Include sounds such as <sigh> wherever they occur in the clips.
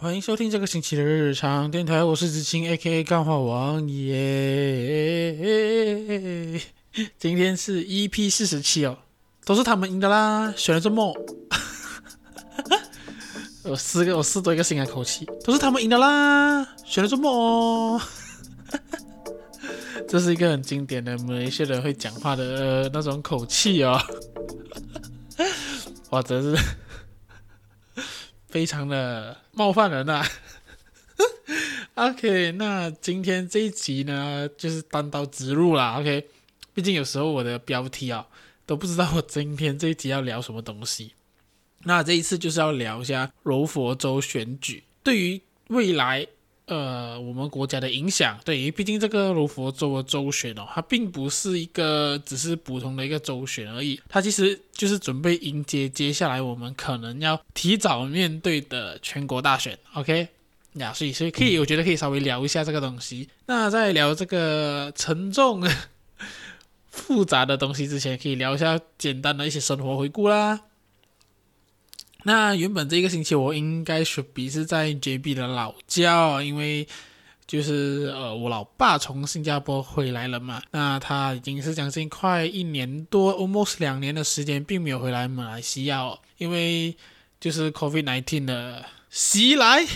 欢迎收听这个星期的日常电台，我是子清 A.K.A 干话王耶。今天是 EP 四十七哦，都是他们赢的啦，选了这么，<laughs> 我试个我试多一个新的口气，都是他们赢的啦，选了这么，<laughs> 这是一个很经典的马来西亚人会讲话的、呃、那种口气哦。<laughs> 哇，真是非常的冒犯人呐、啊。<laughs> OK，那今天这一集呢，就是单刀直入啦。OK，毕竟有时候我的标题啊，都不知道我今天这一集要聊什么东西。那这一次就是要聊一下柔佛州选举对于未来。呃，我们国家的影响，对，毕竟这个柔佛州的州选哦，它并不是一个只是普通的一个州选而已，它其实就是准备迎接接下来我们可能要提早面对的全国大选。OK，呀，所以所以可以，我觉得可以稍微聊一下这个东西。那在聊这个沉重 <laughs> 复杂的东西之前，可以聊一下简单的一些生活回顾啦。那原本这个星期我应该是比是在 JB 的老家，因为就是呃我老爸从新加坡回来了嘛，那他已经是将近快一年多，almost 两年的时间，并没有回来马来西亚哦，因为就是 COVID-19 的袭来，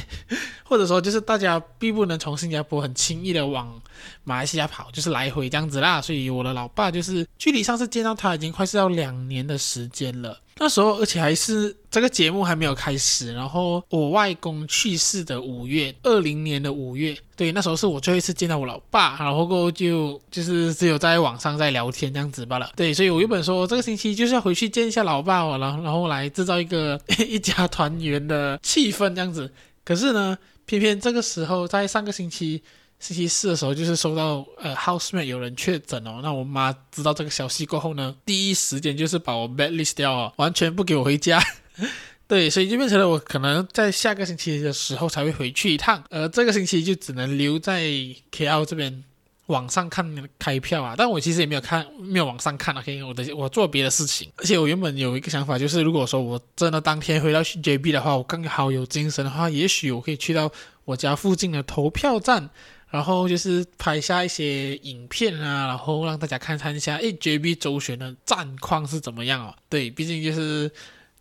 或者说就是大家并不能从新加坡很轻易的往马来西亚跑，就是来回这样子啦，所以我的老爸就是距离上次见到他已经快是要两年的时间了。那时候，而且还是这个节目还没有开始，然后我外公去世的五月，二零年的五月，对，那时候是我最后一次见到我老爸，然后过后就就是只有在网上在聊天这样子罢了，对，所以我原本说这个星期就是要回去见一下老爸，然后然后来制造一个 <laughs> 一家团圆的气氛这样子，可是呢，偏偏这个时候在上个星期。星期四的时候，就是收到呃，housemate 有人确诊哦。那我妈知道这个消息过后呢，第一时间就是把我 bad list 掉哦，完全不给我回家。<laughs> 对，所以就变成了我可能在下个星期的时候才会回去一趟，而这个星期就只能留在 KL 这边网上看开票啊。但我其实也没有看，没有网上看 OK，我的我做别的事情。而且我原本有一个想法，就是如果说我真的当天回到 JB 的话，我刚好有精神的话，也许我可以去到我家附近的投票站。然后就是拍下一些影片啊，然后让大家看看一下，诶，JB 周旋的战况是怎么样哦？对，毕竟就是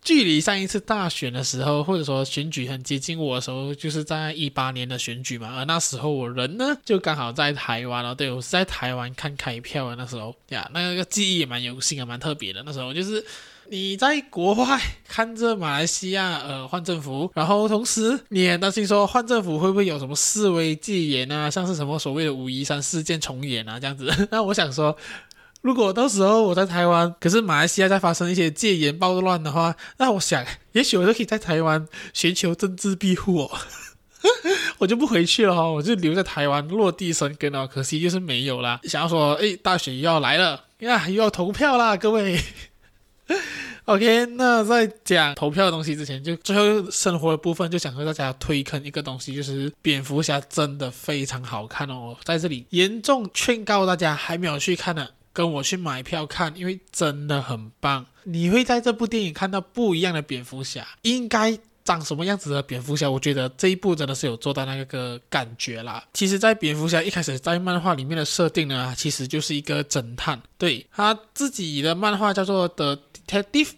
距离上一次大选的时候，或者说选举很接近我的时候，就是在一八年的选举嘛。而那时候我人呢，就刚好在台湾哦。对，我是在台湾看开票的那时候呀，那个记忆也蛮有幸啊，蛮特别的。那时候就是。你在国外看着马来西亚呃换政府，然后同时你也担心说换政府会不会有什么示威戒严啊，像是什么所谓的五一三事件重演啊这样子。<laughs> 那我想说，如果到时候我在台湾，可是马来西亚在发生一些戒严暴乱的话，那我想也许我就可以在台湾寻求政治庇护哦，<laughs> 我就不回去了哈、哦，我就留在台湾落地生根哦。可惜就是没有啦。想要说，诶，大选又要来了呀，又要投票啦，各位。<laughs> OK，那在讲投票的东西之前，就最后生活的部分，就想和大家推坑一个东西，就是蝙蝠侠真的非常好看哦，在这里严重劝告大家还没有去看的，跟我去买票看，因为真的很棒。你会在这部电影看到不一样的蝙蝠侠，应该长什么样子的蝙蝠侠？我觉得这一部真的是有做到那个感觉啦。其实，在蝙蝠侠一开始在漫画里面的设定呢，其实就是一个侦探，对，他自己的漫画叫做的。Detective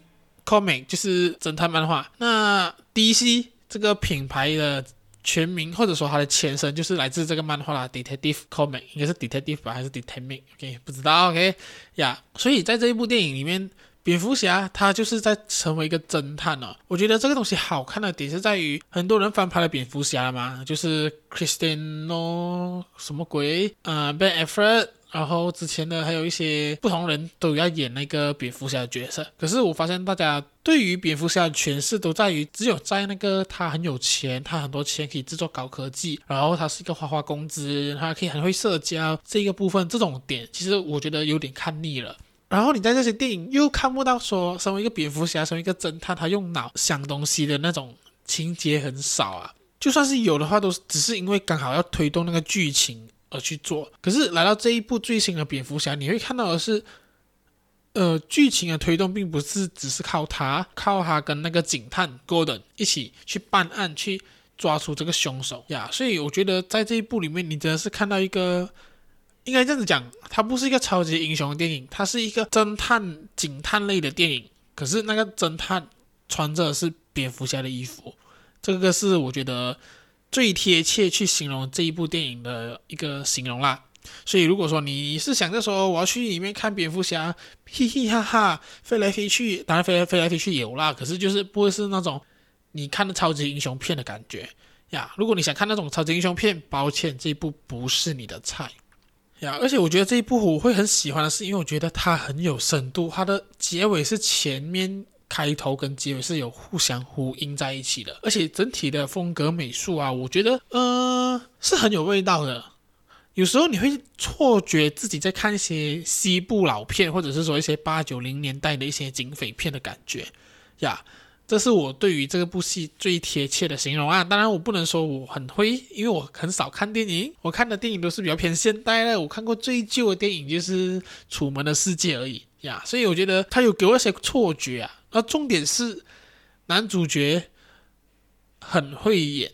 Comic 就是侦探漫画。那 DC 这个品牌的全名或者说它的前身就是来自这个漫画啦，Detective Comic 应该是 Detective 吧，还是 Detective？OK，不知道。OK 呀，所以在这一部电影里面，蝙蝠侠他就是在成为一个侦探哦。我觉得这个东西好看的点是在于，很多人翻拍了蝙蝠侠了嘛，就是 Christian No 什么鬼啊、呃、Ben Affleck 然后之前呢，还有一些不同人都要演那个蝙蝠侠的角色。可是我发现大家对于蝙蝠侠的诠释都在于，只有在那个他很有钱，他很多钱可以制作高科技，然后他是一个花花公子，他可以很会社交这个部分，这种点其实我觉得有点看腻了。然后你在这些电影又看不到说，身为一个蝙蝠侠，身为一个侦探，他用脑想东西的那种情节很少啊。就算是有的话，都只是因为刚好要推动那个剧情。而去做，可是来到这一部最新的蝙蝠侠，你会看到的是，呃，剧情的推动并不是只是靠他，靠他跟那个警探 Gordon 一起去办案，去抓出这个凶手呀。所以我觉得在这一部里面，你真的是看到一个，应该这样子讲，它不是一个超级英雄的电影，它是一个侦探警探类的电影。可是那个侦探穿着是蝙蝠侠的衣服，这个是我觉得最贴切去形容这一部电影的一个形容啦。所以，如果说你是想着说我要去里面看蝙蝠侠，嘻嘻哈哈，飞来飞去，当然飞来飞来飞去有啦，可是就是不会是那种你看的超级英雄片的感觉呀。如果你想看那种超级英雄片，抱歉，这一部不是你的菜呀。而且我觉得这一部我会很喜欢的是，因为我觉得它很有深度，它的结尾是前面开头跟结尾是有互相呼应在一起的，而且整体的风格美术啊，我觉得呃是很有味道的。有时候你会错觉自己在看一些西部老片，或者是说一些八九零年代的一些警匪片的感觉呀。这是我对于这部戏最贴切的形容啊。当然，我不能说我很会，因为我很少看电影，我看的电影都是比较偏现代的。我看过最旧的电影就是《楚门的世界》而已呀。所以我觉得它有给我一些错觉啊。而重点是男主角很会演，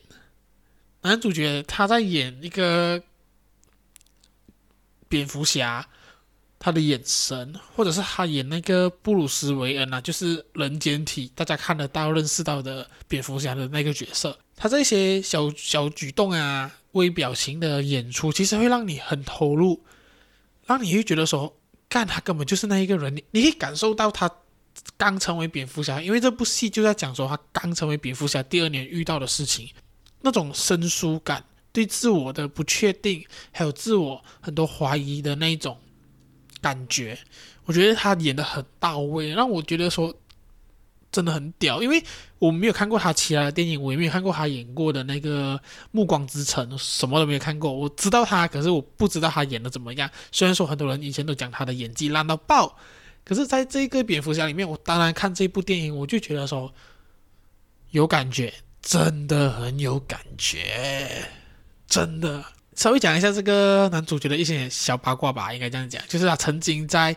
男主角他在演一个。蝙蝠侠，他的眼神，或者是他演那个布鲁斯韦恩啊，就是人间体，大家看得到、认识到的蝙蝠侠的那个角色，他这些小小举动啊、微表情的演出，其实会让你很投入，让你会觉得说，干他根本就是那一个人，你你可以感受到他刚成为蝙蝠侠，因为这部戏就在讲说他刚成为蝙蝠侠第二年遇到的事情，那种生疏感。对自我的不确定，还有自我很多怀疑的那种感觉，我觉得他演得很到位，让我觉得说真的很屌。因为我没有看过他其他的电影，我也没有看过他演过的那个《暮光之城》，什么都没有看过。我知道他，可是我不知道他演的怎么样。虽然说很多人以前都讲他的演技烂到爆，可是在这个蝙蝠侠里面，我当然看这部电影，我就觉得说有感觉，真的很有感觉。真的，稍微讲一下这个男主角的一些小八卦吧，应该这样讲，就是他曾经在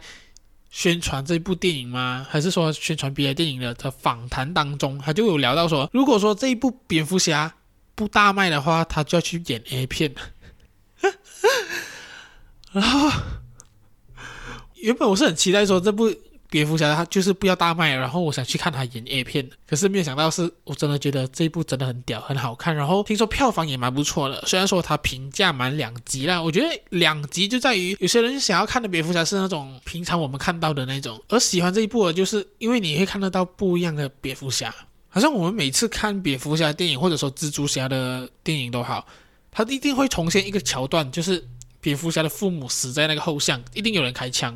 宣传这部电影吗？还是说宣传别的电影的的访谈当中，他就有聊到说，如果说这一部蝙蝠侠不大卖的话，他就要去演 A 片。<laughs> 然后原本我是很期待说这部。蝙蝠侠他就是不要大卖，然后我想去看他演 A 片，可是没有想到是我真的觉得这一部真的很屌，很好看。然后听说票房也蛮不错的，虽然说他评价蛮两极啦，我觉得两极就在于有些人想要看的蝙蝠侠是那种平常我们看到的那种，而喜欢这一部的就是因为你会看得到不一样的蝙蝠侠。好像我们每次看蝙蝠侠电影或者说蜘蛛侠的电影都好，他一定会重现一个桥段，就是蝙蝠侠的父母死在那个后巷，一定有人开枪，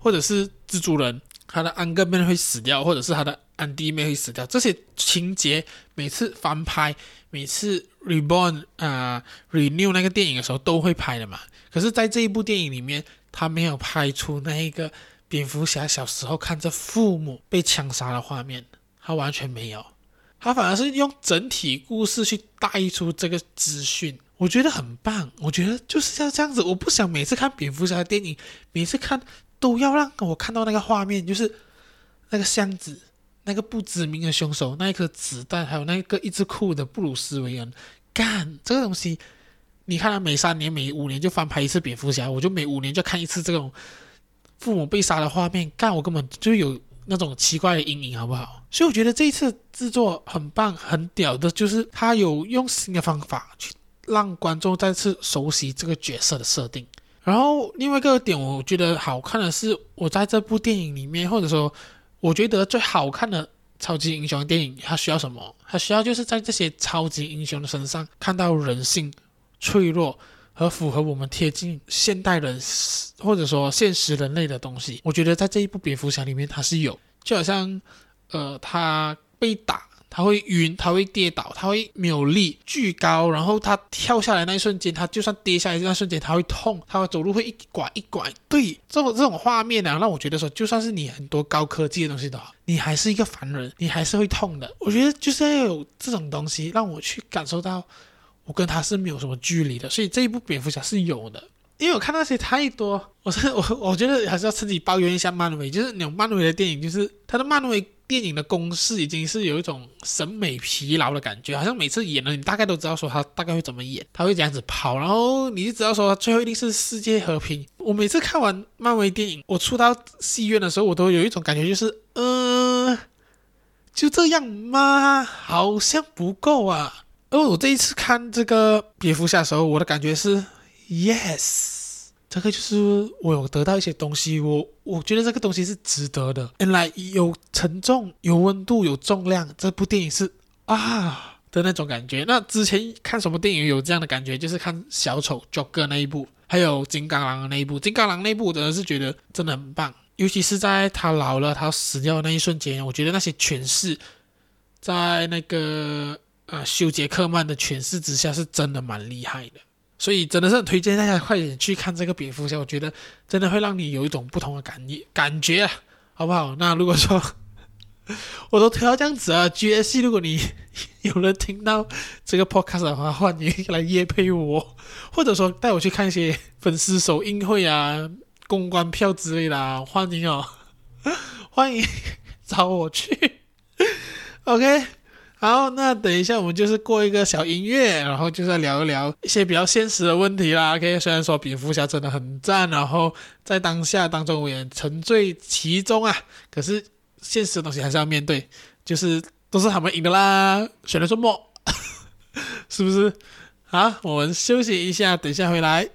或者是蜘蛛人。他的安哥妹会死掉，或者是他的安弟妹会死掉，这些情节每次翻拍，每次 reborn 啊、呃、renew 那个电影的时候都会拍的嘛。可是，在这一部电影里面，他没有拍出那一个蝙蝠侠小时候看着父母被枪杀的画面，他完全没有，他反而是用整体故事去带出这个资讯，我觉得很棒。我觉得就是要这样子，我不想每次看蝙蝠侠的电影，每次看。都要让我看到那个画面，就是那个箱子，那个不知名的凶手，那一颗子弹，还有那个一直哭的布鲁斯韦恩。干这个东西，你看他每三年、每五年就翻拍一次蝙蝠侠，我就每五年就看一次这种父母被杀的画面。干我根本就有那种奇怪的阴影，好不好？所以我觉得这一次制作很棒、很屌的，就是他有用新的方法去让观众再次熟悉这个角色的设定。然后另外一个点，我觉得好看的是，我在这部电影里面，或者说，我觉得最好看的超级英雄电影，它需要什么？它需要就是在这些超级英雄的身上看到人性、脆弱和符合我们贴近现代人或者说现实人类的东西。我觉得在这一部蝙蝠侠里面，它是有，就好像，呃，他被打。他会晕，他会跌倒，他会没有力，巨高，然后他跳下来那一瞬间，他就算跌下来那瞬间，他会痛，他走路会一拐一拐。对，这种这种画面呢、啊，让我觉得说，就算是你很多高科技的东西都好，你还是一个凡人，你还是会痛的。我觉得就是要有这种东西，让我去感受到我跟他是没有什么距离的。所以这一部蝙蝠侠是有的，因为我看那些太多，我是我我觉得还是要自己抱怨一下漫威，就是那种漫威的电影，就是他的漫威电影的公式已经是有一种审美疲劳的感觉，好像每次演了，你大概都知道说他大概会怎么演，他会这样子跑，然后你就知道说最后一定是世界和平。我每次看完漫威电影，我出到戏院的时候，我都有一种感觉，就是嗯、呃，就这样吗？好像不够啊。而我这一次看这个蝙蝠侠的时候，我的感觉是。Yes，这个就是我有得到一些东西，我我觉得这个东西是值得的。原来有沉重、有温度、有重量，这部电影是啊的那种感觉。那之前看什么电影有这样的感觉？就是看小丑 Joker 那一部，还有金刚狼的那一部。金刚狼那一部我真的是觉得真的很棒，尤其是在他老了、他死掉的那一瞬间，我觉得那些诠释，在那个呃休杰克曼的诠释之下，是真的蛮厉害的。所以真的是推荐大家快点去看这个蝙蝠侠，我觉得真的会让你有一种不同的感感觉啊，好不好？那如果说 <laughs> 我都推到这样子啊，GSC，如果你 <laughs> 有人听到这个 podcast 的话，欢迎来约配我，或者说带我去看一些粉丝首映会啊、公关票之类的，欢迎哦，<laughs> 欢迎找我去，OK。好，那等一下我们就是过一个小音乐，然后就是聊一聊一些比较现实的问题啦。OK，虽然说蝙蝠侠真的很赞，然后在当下当中我也沉醉其中啊，可是现实的东西还是要面对，就是都是他们赢的啦，选了什么？是不是？好，我们休息一下，等一下回来。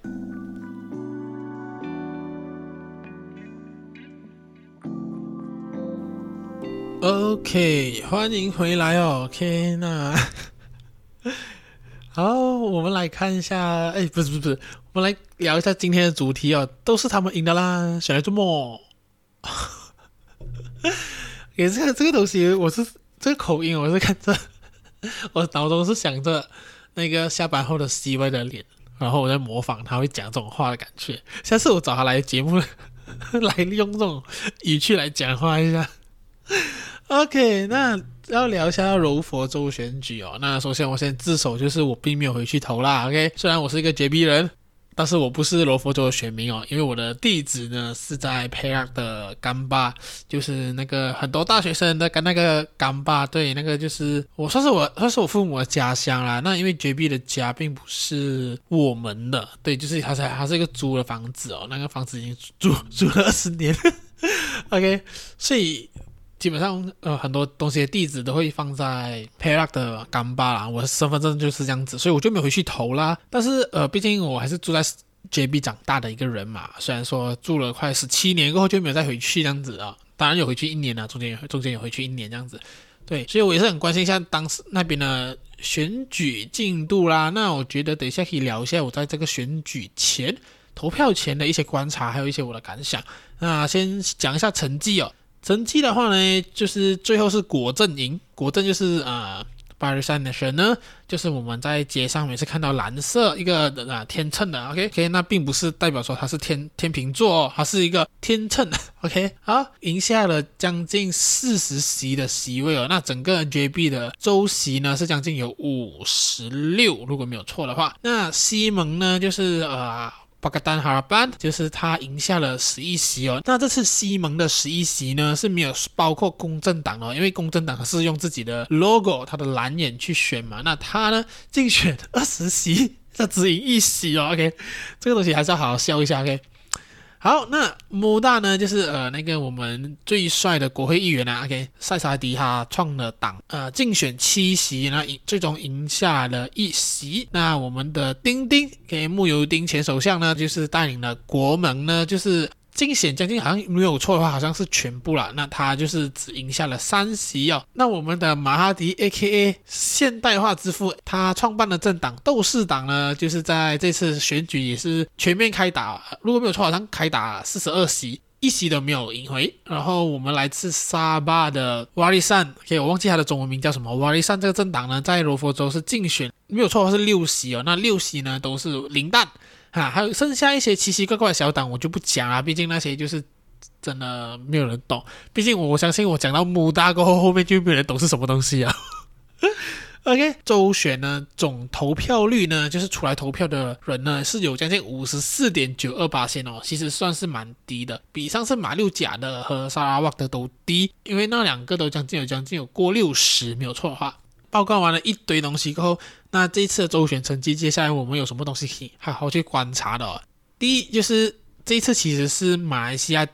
OK，欢迎回来哦。OK，<laughs> 那好，我们来看一下。哎，不是不是不是，我们来聊一下今天的主题哦。都是他们赢的啦，选来做梦。<laughs> 也是看这个东西，我是这个口音，我是看着，<laughs> 我脑中是想着那个下班后的 CY 的脸，然后我在模仿他会讲这种话的感觉。下次我找他来节目，来用这种语气来讲话一下。OK，那要聊一下柔佛州选举哦。那首先我先自首，就是我并没有回去投啦。OK，虽然我是一个绝壁人，但是我不是柔佛州的选民哦，因为我的地址呢是在 Perak 的甘巴，就是那个很多大学生的跟那个甘巴，对，那个就是我算是我算是我父母的家乡啦。那因为绝壁的家并不是我们的，对，就是他是他是一个租的房子哦，那个房子已经租 <laughs> 租了二十年。OK，所以。基本上，呃，很多东西的地址都会放在 Perak 的甘巴啦。我的身份证就是这样子，所以我就没有回去投啦。但是，呃，毕竟我还是住在 JB 长大的一个人嘛。虽然说住了快十七年过后就没有再回去这样子啊，当然有回去一年了，中间有中间有回去一年这样子。对，所以我也是很关心一下当时那边的选举进度啦。那我觉得等一下可以聊一下我在这个选举前投票前的一些观察，还有一些我的感想。那先讲一下成绩哦。成绩的话呢，就是最后是果阵赢，果阵就是呃，Barisan Nasional 呢，就是我们在街上每次看到蓝色一个啊天秤的，OK？OK，那并不是代表说它是天天秤座哦，它是一个天秤，<laughs> OK，好，赢下了将近四十席的席位哦，那整个 JB 的州席呢是将近有五十六，如果没有错的话，那西蒙呢就是呃。巴格丹哈拉班就是他赢下了十一席哦，那这次西蒙的十一席呢是没有包括公正党哦，因为公正党是用自己的 logo，他的蓝眼去选嘛，那他呢竞选二十席，他只赢一席哦，OK，这个东西还是要好好笑一下，OK。好，那穆大呢，就是呃那个我们最帅的国会议员啊，OK，塞萨迪哈创了党，呃竞选七席，那最终赢下了一席。那我们的丁丁给穆尤丁前首相呢，就是带领了国盟呢，就是。竞选将近好像没有错的话，好像是全部了。那他就是只赢下了三席哦。那我们的马哈迪 （A.K.A. 现代化之父）他创办的政党斗士党呢，就是在这次选举也是全面开打。如果没有错，好像开打四十二席，一席都没有赢回。然后我们来自沙巴的瓦利善，OK，我忘记他的中文名叫什么。瓦利善这个政党呢，在罗佛州是竞选没有错的话是六席哦。那六席呢都是零蛋。啊，还有剩下一些奇奇怪怪的小党，我就不讲了，毕竟那些就是真的没有人懂。毕竟我相信我讲到穆大过后，后面就没有人懂是什么东西啊。<laughs> OK，周选呢，总投票率呢，就是出来投票的人呢，是有将近五十四点九二八线哦，其实算是蛮低的，比上次马六甲的和沙拉瓦的都低，因为那两个都将近有将近有过六十，没有错的话。报告完了一堆东西过后，那这一次的周选成绩，接下来我们有什么东西可以好好去观察的？第一就是这一次其实是马来西亚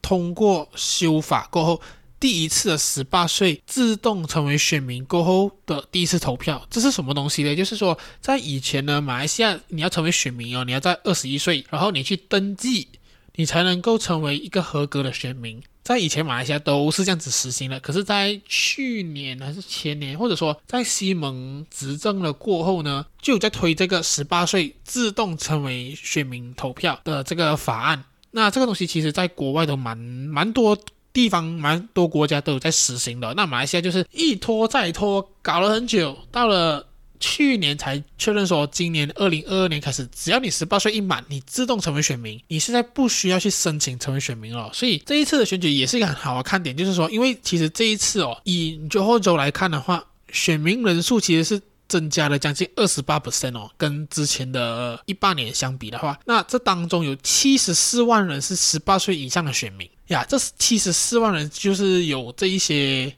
通过修法过后。第一次的十八岁自动成为选民过后的第一次投票，这是什么东西呢？就是说，在以前呢，马来西亚你要成为选民哦，你要在二十一岁，然后你去登记，你才能够成为一个合格的选民。在以前马来西亚都是这样子实行的，可是，在去年还是前年，或者说在西蒙执政了过后呢，就有在推这个十八岁自动成为选民投票的这个法案。那这个东西其实在国外都蛮蛮多。地方蛮多国家都有在实行的，那马来西亚就是一拖再拖，搞了很久，到了去年才确认说，今年二零二二年开始，只要你十八岁一满，你自动成为选民，你现在不需要去申请成为选民了。所以这一次的选举也是一个很好的看点，就是说，因为其实这一次哦，以最后州来看的话，选民人数其实是。增加了将近二十八 percent 哦，跟之前的一八年相比的话，那这当中有七十四万人是十八岁以上的选民呀，这七十四万人就是有这一些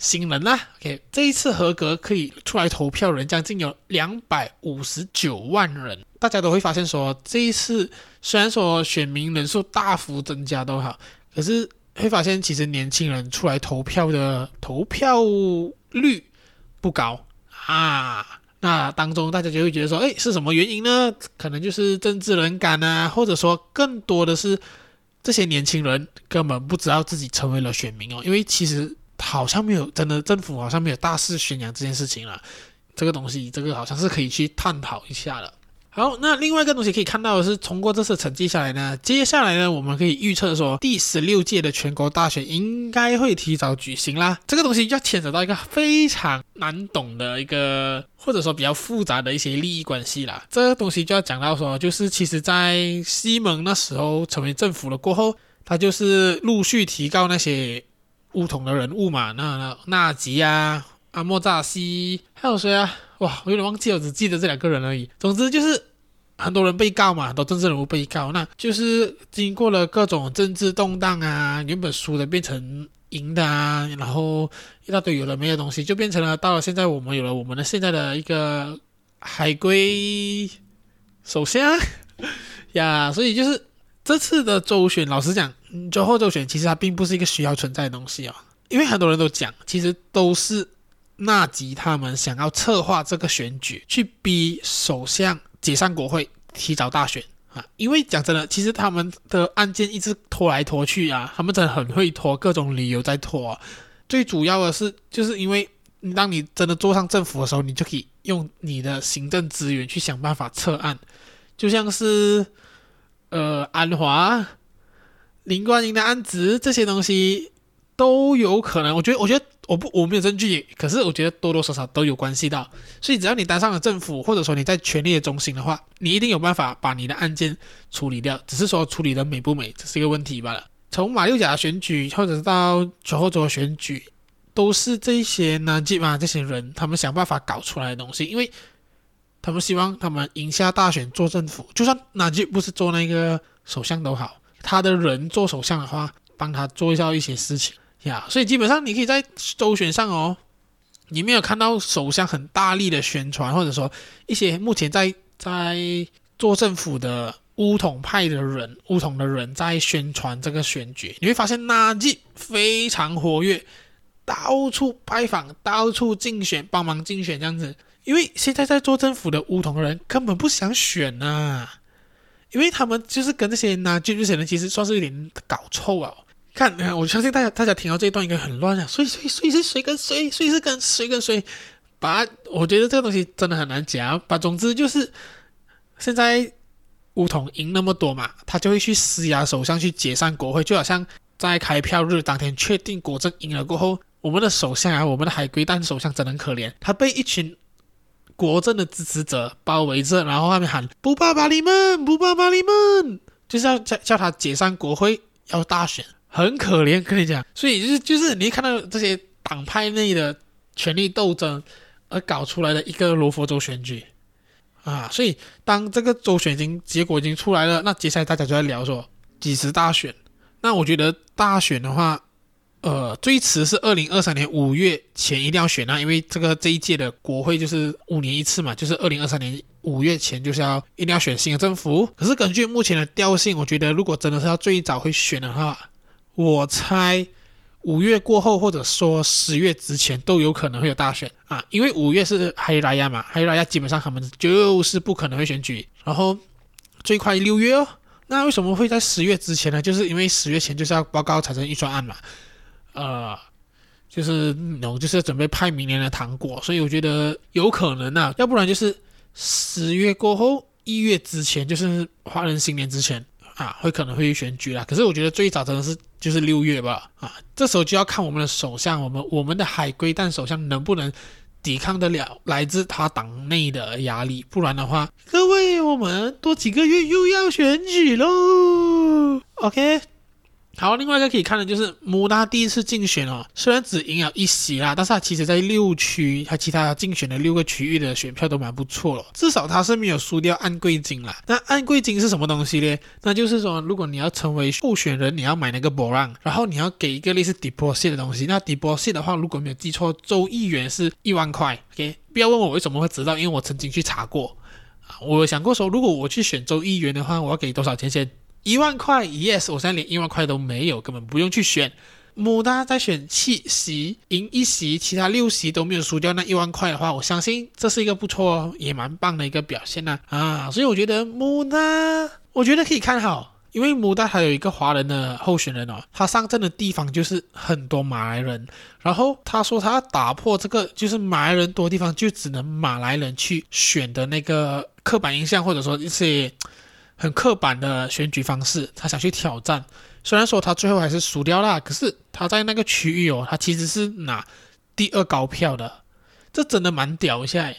新人啦。OK，这一次合格可以出来投票人将近有两百五十九万人，大家都会发现说，这一次虽然说选民人数大幅增加都好，可是会发现其实年轻人出来投票的投票率不高。啊，那当中大家就会觉得说，哎，是什么原因呢？可能就是政治冷感啊，或者说更多的是这些年轻人根本不知道自己成为了选民哦，因为其实好像没有真的政府好像没有大肆宣扬这件事情了，这个东西这个好像是可以去探讨一下的。好，那另外一个东西可以看到的是，通过这次成绩下来呢，接下来呢，我们可以预测说，第十六届的全国大选应该会提早举行啦。这个东西要牵扯到一个非常难懂的一个，或者说比较复杂的一些利益关系啦。这个东西就要讲到说，就是其实在西蒙那时候成为政府了过后，他就是陆续提高那些乌统的人物嘛，那那纳吉啊、阿莫扎西，还有谁啊？哇，我有点忘记了，我只记得这两个人而已。总之就是很多人被告嘛，很多政治人物被告，那就是经过了各种政治动荡啊，原本输的变成赢的啊，然后一大堆有的没的东西，就变成了到了现在，我们有了我们的现在的一个海归首相 <laughs> 呀。所以就是这次的周选，老实讲，最后周选其实它并不是一个需要存在的东西、哦，因为很多人都讲，其实都是。纳吉他们想要策划这个选举，去逼首相解散国会，提早大选啊！因为讲真的，其实他们的案件一直拖来拖去啊，他们真的很会拖，各种理由在拖。最主要的是，就是因为当你真的坐上政府的时候，你就可以用你的行政资源去想办法撤案，就像是呃安华、林冠英的案子这些东西都有可能。我觉得，我觉得。我不，我没有证据，可是我觉得多多少少都有关系到，所以只要你当上了政府，或者说你在权力的中心的话，你一定有办法把你的案件处理掉，只是说处理的美不美，这是一个问题罢了。从马六甲选举，或者是到九后州选举，都是这些南吉嘛这些人，他们想办法搞出来的东西，因为他们希望他们赢下大选做政府，就算南吉不是做那个首相都好，他的人做首相的话，帮他做一下一些事情。呀所以基本上你可以在周选上哦，你没有看到首相很大力的宣传，或者说一些目前在在做政府的巫统派的人、巫统的人在宣传这个选举，你会发现纳吉非常活跃，到处拜访、到处竞选、帮忙竞选这样子。因为现在在做政府的巫统的人根本不想选呐、啊，因为他们就是跟这些纳吉这些人其实算是有点搞臭啊。看，我相信大家大家听到这一段应该很乱啊，所以所以，所以是谁跟谁，所以是跟谁跟谁，把我觉得这个东西真的很难讲。把总之就是，现在巫统赢那么多嘛，他就会去施压首相去解散国会，就好像在开票日当天确定国政赢了过后，我们的首相啊，我们的海归蛋首相真的很可怜，他被一群国政的支持者包围着，然后他们喊不罢把你们，不罢把你们，就是要叫叫他解散国会，要大选。很可怜，跟你讲，所以就是就是你看到这些党派内的权力斗争，而搞出来的一个罗佛州选举啊。所以当这个州选已经结果已经出来了，那接下来大家就在聊说几时大选。那我觉得大选的话，最迟是二零二三年五月前一定要选啊，因为这个这一届的国会就是五年一次嘛，就是二零二三年五月前就是要一定要选新的政府。可是根据目前的调性，我觉得如果真的是要最早会选的话，我猜五月过后或者说十月之前都有可能会有大选啊，因为五月是哈里拉雅嘛，哈里拉雅基本上他们就是不可能会选举，然后最快六月哦。那为什么会在十月之前呢？就是因为十月前就是要报告财政预算案嘛。呃，就是那种就是准备派明年的糖果，所以我觉得有可能啊，要不然就是十月过后一月之前，就是华人新年之前啊，会可能会选举啦。可是我觉得最早真的是就是六月吧，啊，这时候就要看我们的首相，我们我们的海龟蛋首相能不能抵抗得了来自他党内的压力，不然的话，各位我们多几个月又要选举喽，OK。好，另外一个可以看的就是穆拉第一次竞选哦，虽然只赢了一席啦，但是他其实在六区，他其他竞选的六个区域的选票都蛮不错了，至少他是没有输掉按柜金啦。那按柜金是什么东西呢？那就是说，如果你要成为候选人，你要买那个 bond，然后你要给一个类似 deposit 的东西。那 deposit 的话，如果没有记错，州议员是一万块。OK，不要问我为什么会知道，因为我曾经去查过。我想过说，如果我去选州议员的话，我要给多少钱先？一万块，yes，我现在连一万块都没有，根本不用去选。穆达在选七席，赢一席，其他六席都没有输掉那一万块的话，我相信这是一个不错，也蛮棒的一个表现呐啊，所以我觉得穆达，我觉得可以看好，因为穆达还有一个华人的候选人哦，他上阵的地方就是很多马来人，然后他说他要打破这个就是马来人多地方就只能马来人去选的那个刻板印象，或者说一些。很刻板的选举方式，他想去挑战。虽然说他最后还是输掉了，可是他在那个区域哦，他其实是拿第二高票的，这真的蛮屌一下诶。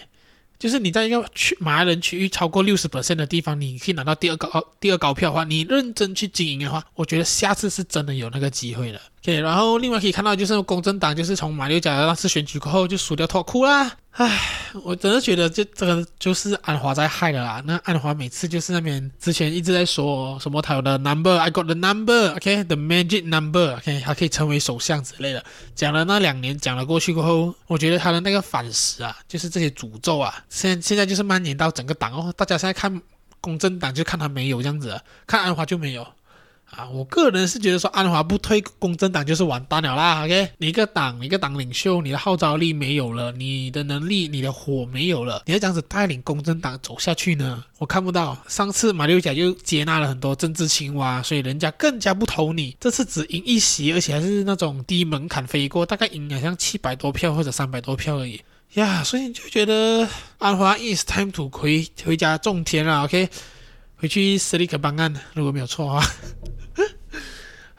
就是你在一个区马来人区域超过六十 percent 的地方，你可以拿到第二高第二高票的话，你认真去经营的话，我觉得下次是真的有那个机会的。OK，然后另外可以看到，就是公正党就是从马六甲的那次选举过后就输掉脱裤啦。唉，我真的觉得这这个就是安华在害的啦。那安华每次就是那边之前一直在说什么他有的 number，I got the number，OK，the magic number，OK，他可以成为首相之类的。讲了那两年，讲了过去过后，我觉得他的那个反噬啊，就是这些诅咒啊，现现在就是蔓延到整个党哦。大家现在看公正党就看他没有这样子，看安华就没有。啊，我个人是觉得说安华不推公正党就是完蛋了啦。OK，你一个党，一个党领袖，你的号召力没有了，你的能力，你的火没有了，你要这样子带领公正党走下去呢？我看不到。上次马六甲就接纳了很多政治青蛙，所以人家更加不投你。这次只赢一席，而且还是那种低门槛飞过，大概赢好像七百多票或者三百多票而已呀。所以你就觉得安华 is time to 回回家种田了。OK，回去斯里克办案，如果没有错的话。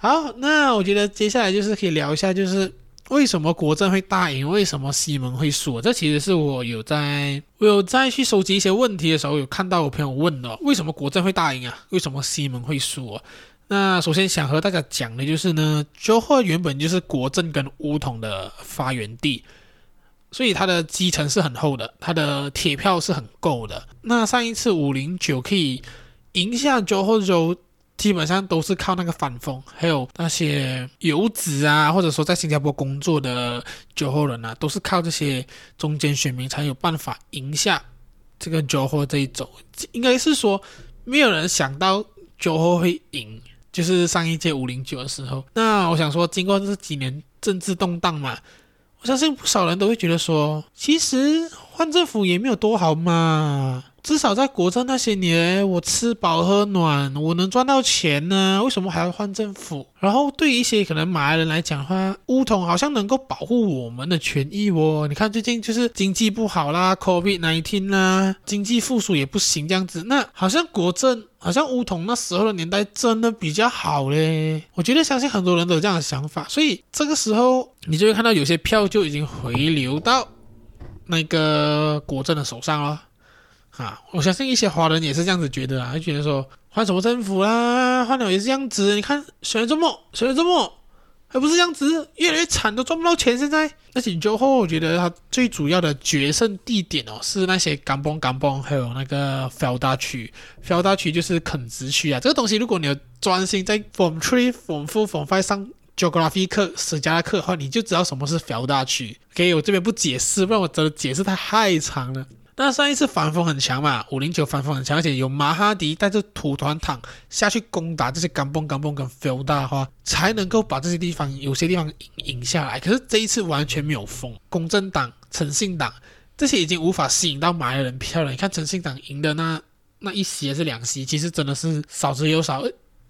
好，那我觉得接下来就是可以聊一下，就是为什么国政会大赢，为什么西蒙会输？这其实是我有在，我有在去收集一些问题的时候，有看到我朋友问的，为什么国政会大赢啊？为什么西蒙会输啊？那首先想和大家讲的就是呢，Johor 原本就是国政跟巫统的发源地，所以它的基层是很厚的，它的铁票是很够的。那上一次五零九可以赢下 Johor 州。基本上都是靠那个反风，还有那些游子啊，或者说在新加坡工作的酒后人啊，都是靠这些中间选民才有办法赢下这个酒后这一走。应该是说，没有人想到酒后会赢，就是上一届五零九的时候。那我想说，经过这几年政治动荡嘛，我相信不少人都会觉得说，其实换政府也没有多好嘛。至少在国政那些年，我吃饱喝暖，我能赚到钱呢？为什么还要换政府？然后对一些可能马来人来讲的话，巫统好像能够保护我们的权益哦。你看最近就是经济不好啦，COVID-19 啦，经济复苏也不行这样子。那好像国政，好像巫统那时候的年代真的比较好嘞。我觉得相信很多人都有这样的想法，所以这个时候你就会看到有些票就已经回流到那个国政的手上了。啊，我相信一些华人也是这样子觉得啊，就觉得说换什么政府啦，换了也是这样子。你看选了这么选了这么还不是这样子，越来越惨，都赚不到钱。现在，而且最后我觉得他最主要的决胜地点哦，是那些甘榜甘榜，还有那个 Felda 区，Felda 区就是垦殖区啊。这个东西，如果你有专心在 Form Three、Form Four、Form Five 上 Geography 课、史家的课的话，你就知道什么是 f e l d 区。OK，我这边不解释，不然我真的解释太长了。那上一次反风很强嘛，五零九反风很强，而且有马哈迪带着土团党下去攻打这些钢蹦钢蹦跟 Felda 的话，才能够把这些地方有些地方赢赢下来。可是这一次完全没有风，公正党、诚信党这些已经无法吸引到马来人票了。你看诚信党赢的那那一席还是两席，其实真的是少之又少，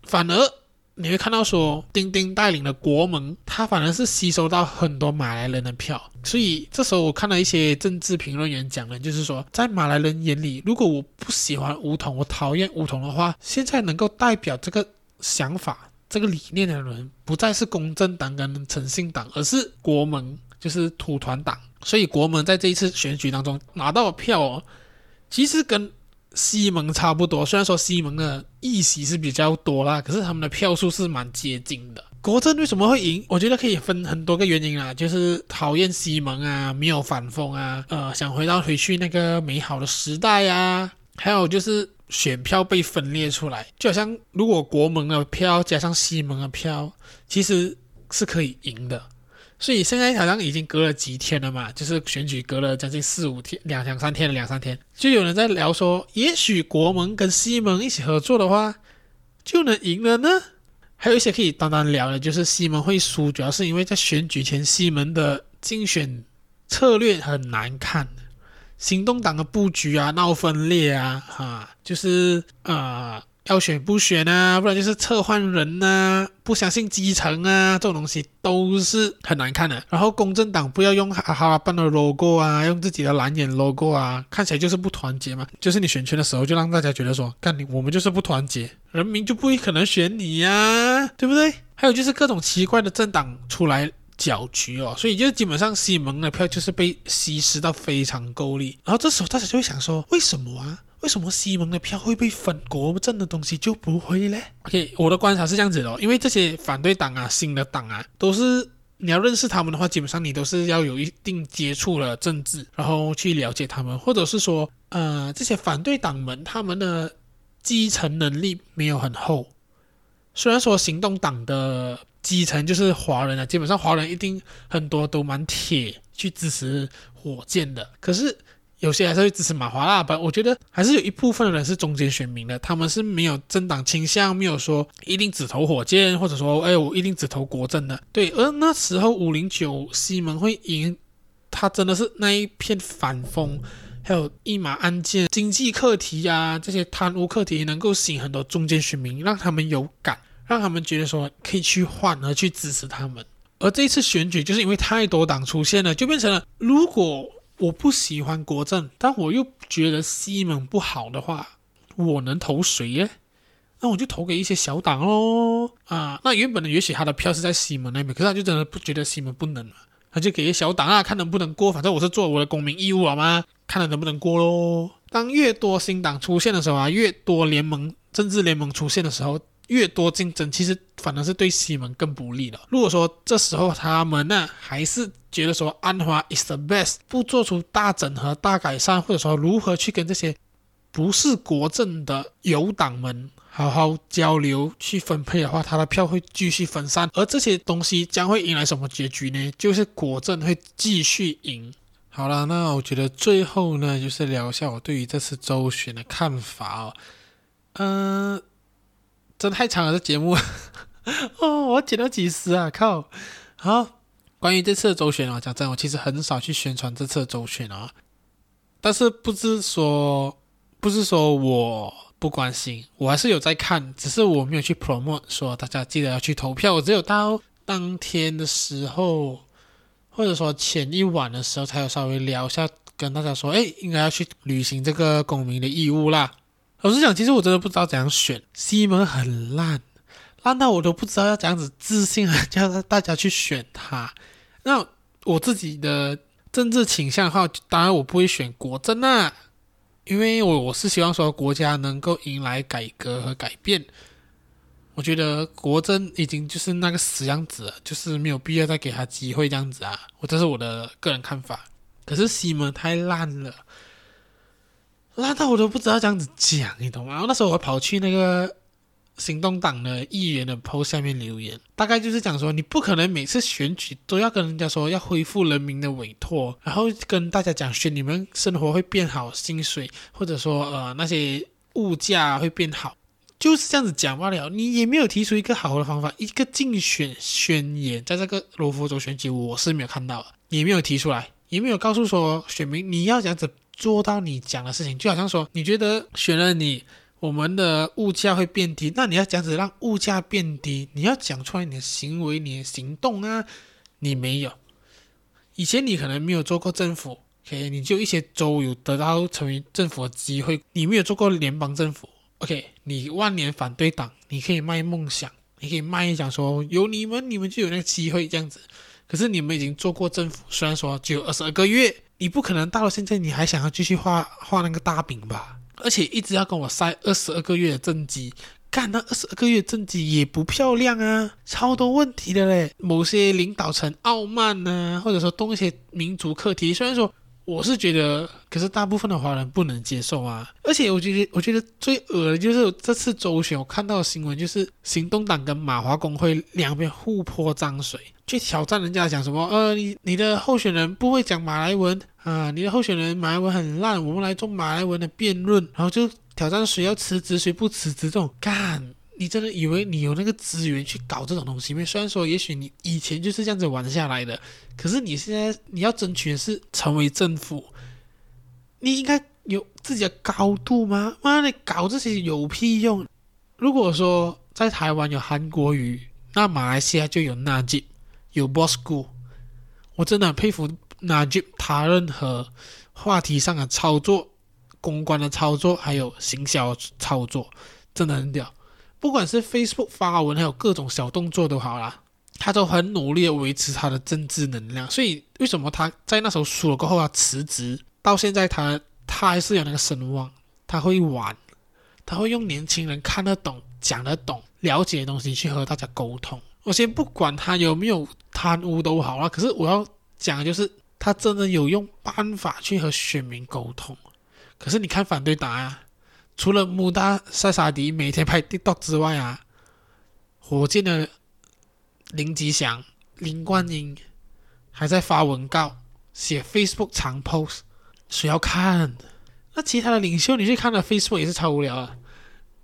反而。你会看到说，丁丁带领的国盟，他反而是吸收到很多马来人的票。所以这时候我看到一些政治评论员讲的，就是说，在马来人眼里，如果我不喜欢巫统，我讨厌巫统的话，现在能够代表这个想法、这个理念的人，不再是公正党跟诚信党，而是国盟，就是土团党。所以国盟在这一次选举当中拿到的票哦，其实跟。西蒙差不多，虽然说西蒙的议席是比较多啦，可是他们的票数是蛮接近的。国政为什么会赢？我觉得可以分很多个原因啦，就是讨厌西蒙啊，没有反锋啊，呃，想回到回去那个美好的时代啊，还有就是选票被分裂出来，就好像如果国盟的票加上西蒙的票，其实是可以赢的。所以现在好像已经隔了几天了嘛，就是选举隔了将近四五天，两两三天了，两三天，就有人在聊说，也许国盟跟西蒙一起合作的话，就能赢了呢。还有一些可以单单聊的，就是西蒙会输，主要是因为在选举前西蒙的竞选策略很难看，行动党的布局啊闹分裂啊，哈、就是啊。呃要选不选啊，不然就是撤换人呐、啊，不相信基层啊，这种东西都是很难看的。然后公正党不要用哈哈办的 logo 啊，用自己的蓝眼 logo 啊，看起来就是不团结嘛。就是你选圈的时候，就让大家觉得说，干你我们就是不团结，人民就不可能选你呀、啊，对不对？还有就是各种奇怪的政党出来搅局哦，所以就基本上西蒙的票就是被稀释到非常够力。然后这时候大家就会想说，为什么啊？为什么西蒙的票会被分，国阵的东西就不会呢？OK，我的观察是这样子的，因为这些反对党啊、新的党啊，都是你要认识他们的话，基本上你都是要有一定接触了政治，然后去了解他们，或者是说，呃，这些反对党们他们的基层能力没有很厚。虽然说行动党的基层就是华人啊，基本上华人一定很多都蛮铁去支持火箭的，可是。有些还是会支持马华啦，不，我觉得还是有一部分的人是中间选民的，他们是没有政党倾向，没有说一定只投火箭，或者说，哎，我一定只投国阵的。对，而那时候五零九西门会赢，他真的是那一片反风，还有一马案件、经济课题啊，这些贪污课题能够吸引很多中间选民，让他们有感，让他们觉得说可以去换而去支持他们。而这一次选举就是因为太多党出现了，就变成了如果。我不喜欢国政，但我又觉得西蒙不好的话，我能投谁耶？那我就投给一些小党喽。啊，那原本的也许他的票是在西蒙那边，可是他就真的不觉得西蒙不能了，他就给一些小党啊，看能不能过。反正我是做我的公民义务好吗？看他能不能过喽。当越多新党出现的时候啊，越多联盟、政治联盟出现的时候。越多竞争，其实反而是对西蒙更不利的。如果说这时候他们呢，还是觉得说安华 is the best，不做出大整合、大改善，或者说如何去跟这些不是国政的友党们好好交流、去分配的话，他的票会继续分散。而这些东西将会迎来什么结局呢？就是国政会继续赢。好了，那我觉得最后呢，就是聊一下我对于这次周选的看法哦。嗯、真太长了，这节目 <laughs> 哦，我剪到几十啊，靠！好，关于这次的周选啊，讲真，我其实很少去宣传这次的周选啊，但是不是说不是说我不关心，我还是有在看，只是我没有去 promote 说大家记得要去投票，我只有到当天的时候，或者说前一晚的时候，才有稍微聊一下，跟大家说，哎，应该要去履行这个公民的义务啦。老实讲，其实我真的不知道怎样选。西蒙很烂，烂到我都不知道要怎样子自信啊，<laughs> 叫大家去选他。那我自己的政治倾向的话，当然我不会选国阵呐，因为我我是希望说国家能够迎来改革和改变。我觉得国政已经就是那个死样子了，就是没有必要再给他机会这样子啊。我这是我的个人看法。可是西门太烂了，烂到我都不知道这样子讲，你懂吗？然后那时候我跑去那个行动党的议员的 post 下面留言，大概就是讲说，你不可能每次选举都要跟人家说要恢复人民的委托，然后跟大家讲选你们生活会变好，薪水或者说呃那些物价会变好。就是这样子讲罢了，你也没有提出一个好的方法，一个竞选宣言，在这个罗佛州选举，我是没有看到，也没有提出来，也没有告诉说选民你要这样子做到你讲的事情，就好像说你觉得选了你，我们的物价会变低，那你要这样子让物价变低，你要讲出来你的行为、你的行动啊，你没有，以前你可能没有做过政府，OK，你就一些州有得到成为政府的机会，你没有做过联邦政府。OK，你万年反对党，你可以卖梦想，你可以卖一讲说有你们，你们就有那个机会这样子。可是你们已经做过政府，虽然说只有二十二个月，你不可能到了现在你还想要继续画画那个大饼吧？而且一直要跟我塞二十二个月的政绩，干那二十二个月政绩也不漂亮啊，超多问题的嘞。某些领导层傲慢呢、或者说动一些民族课题，虽然说。我是觉得，可是大部分的华人不能接受啊！而且我觉得，我觉得最恶的就是这次周选，我看到的新闻就是行动党跟马华公会两边互泼脏水，去挑战人家讲什么，呃，你你的候选人不会讲马来文啊，你的候选人马来文很烂，我们来做马来文的辩论，然后就挑战谁要辞职谁不辞职这种干。你真的以为你有那个资源去搞这种东西吗？虽然说，也许你以前就是这样子玩下来的，可是你现在你要争取的是成为政府，你应该有自己的高度吗？妈的，搞这些有屁用！如果说在台湾有韩国语，那马来西亚就有纳吉，有 Bosco，我真的很佩服纳吉，他任何话题上的操作、公关的操作，还有行销操作，真的很屌。不管是 Facebook 发文，还有各种小动作都好啦，他都很努力的维持他的政治能量。所以为什么他在那时候输了过后要辞职？到现在他他还是有那个声望，他会玩，他会用年轻人看得懂、讲得懂、了解的东西去和大家沟通。我先不管他有没有贪污都好啦，可是我要讲的就是他真的有用办法去和选民沟通。可是你看反对党啊。除了穆大塞沙迪每天拍 TikTok 之外啊，火箭的林吉祥、林冠英还在发文告、写 Facebook 长 post，谁要看？那其他的领袖你去看了 Facebook 也是超无聊啊，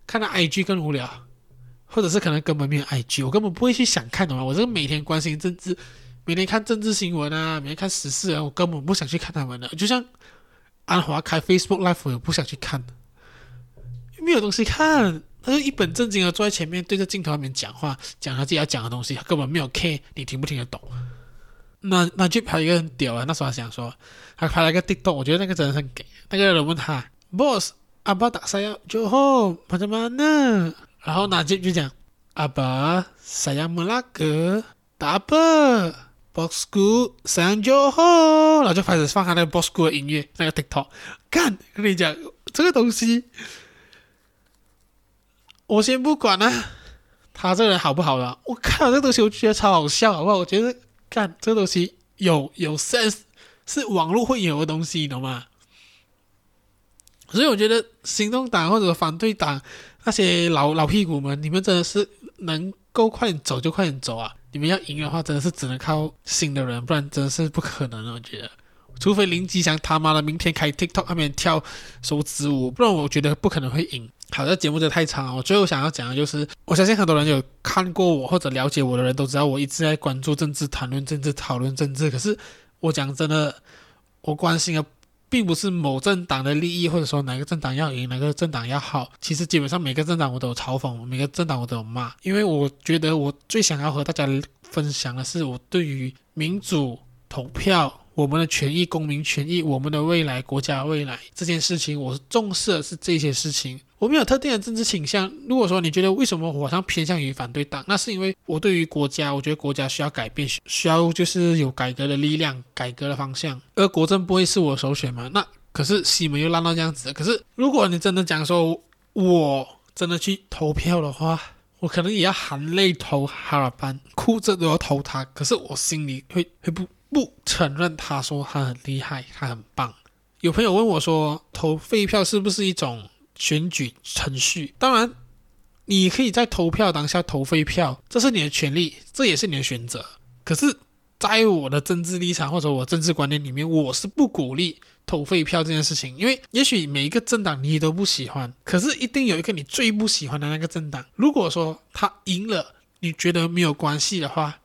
看了 IG 更无聊，或者是可能根本没有 IG，我根本不会去想看的嘛。我这个每天关心政治，每天看政治新闻啊，每天看时事啊，我根本不想去看他们的。就像安华开 Facebook Live，我也不想去看。没有东西看，他就一本正经的坐在前面，对着镜头那边讲话，讲他自己要讲的东西，他根本没有 care 你听不听得懂。那那就拍一个很屌啊！那时候还想说，还拍了一个 TikTok，我觉得那个真的很给。那个人问他，Boss，阿爸打啥药就好，怎么呢？然后那就就讲，阿爸，saya Melaka，打，Bosku，sayang Johor，然后就开始放他那个 Bosku 的音乐，那个 TikTok，干，跟你讲这个东西。我先不管啊，他这个人好不好了？我看到这个东西，我觉得超好笑，好不好？我觉得看这个东西有有 sense，是网络会有的东西，你懂吗？所以我觉得行动党或者反对党那些老老屁股们，你们真的是能够快点走就快点走啊！你们要赢的话，真的是只能靠新的人，不然真的是不可能的。我觉得，除非林吉祥他妈的明天开 TikTok 上面跳手指舞，不然我觉得不可能会赢。好的，节目真的太长了。我最后想要讲的就是，我相信很多人有看过我或者了解我的人都知道，我一直在关注政治、谈论政治、讨论政治。可是我讲真的，我关心的并不是某政党的利益，或者说哪个政党要赢，哪个政党要好。其实基本上每个政党我都有嘲讽，每个政党我都有骂，因为我觉得我最想要和大家分享的是我对于民主投票。我们的权益、公民权益、我们的未来、国家未来这件事情，我是重视的是这些事情。我没有特定的政治倾向。如果说你觉得为什么我好像偏向于反对党，那是因为我对于国家，我觉得国家需要改变，需要就是有改革的力量、改革的方向。而国政不会是我首选嘛？那可是西门又烂到这样子。可是如果你真的讲说，我真的去投票的话，我可能也要含泪投哈尔班，哭着都要投他。可是我心里会会不不承认他说他很厉害，他很棒。有朋友问我说，投废票是不是一种选举程序？当然，你可以在投票当下投废票，这是你的权利，这也是你的选择。可是，在我的政治立场或者我政治观念里面，我是不鼓励投废票这件事情，因为也许每一个政党你都不喜欢，可是一定有一个你最不喜欢的那个政党。如果说他赢了，你觉得没有关系的话，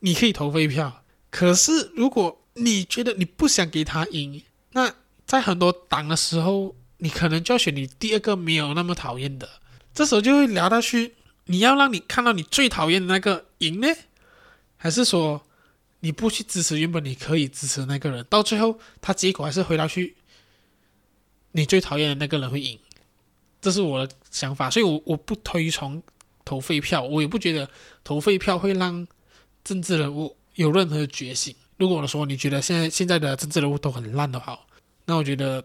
你可以投废票。可是如果你觉得你不想给他赢，那在很多党的时候，你可能就要选你第二个没有那么讨厌的。这时候就会聊到去，你要让你看到你最讨厌的那个赢呢，还是说？你不去支持原本你可以支持的那个人，到最后他结果还是回到去，你最讨厌的那个人会赢，这是我的想法，所以我我不推崇投废票，我也不觉得投废票会让政治人物有任何觉醒。如果我说你觉得现在现在的政治人物都很烂的话，那我觉得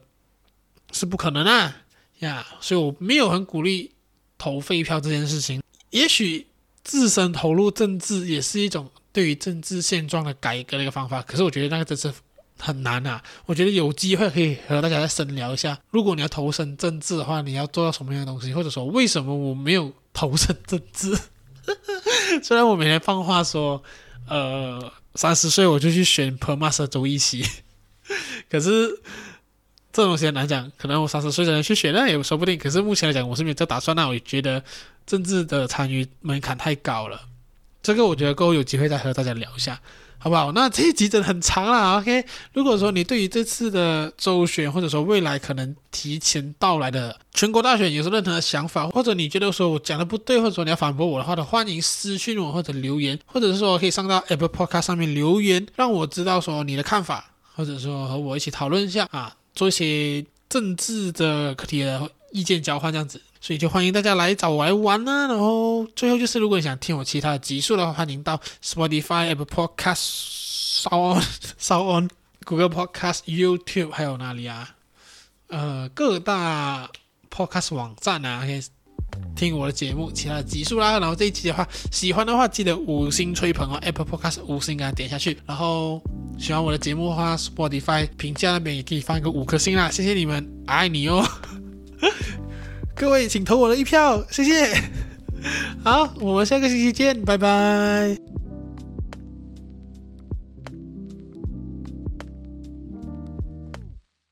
是不可能啊呀，所以我没有很鼓励投废票这件事情。也许自身投入政治也是一种。对于政治现状的改革的一个方法，可是我觉得那个真是很难啊！我觉得有机会可以和大家再深聊一下。如果你要投身政治的话，你要做到什么样的东西，或者说为什么我没有投身政治？<laughs> 虽然我每天放话说，呃，三十岁我就去选 Permas 州议席，<laughs> 可是这种东西很难讲，可能我三十岁的人去选，那也说不定。可是目前来讲，我是没有这打算。那我也觉得政治的参与门槛太高了。这个我觉得够有机会再和大家聊一下，好不好？那这一集真的很长了，OK？如果说你对于这次的周选，或者说未来可能提前到来的全国大选有什么任何想法，或者你觉得说我讲的不对，或者说你要反驳我的话，的欢迎私信我或者留言，或者是说可以上到 Apple Podcast 上面留言，让我知道说你的看法，或者说和我一起讨论一下啊，做一些政治的课题的意见交换这样子。所以就欢迎大家来找我来玩、啊。然后最后就是，如果你想听我其他的集数的话，欢迎到 Spotify、Apple Podcast、SoundOn、<laughs> SoundOn、Google Podcast、YouTube，还有哪里啊？呃，各大 Podcast 网站啊，可以听我的节目其他的集数啦。然后这一期的话，喜欢的话记得五星吹捧哦，Apple Podcast 五星给它点下去。然后喜欢我的节目的话，Spotify 评价那边也可以放一个五颗星啦，谢谢你们，爱你哦。各位，请投我的一票，谢谢。好，我们下个星期见，拜拜。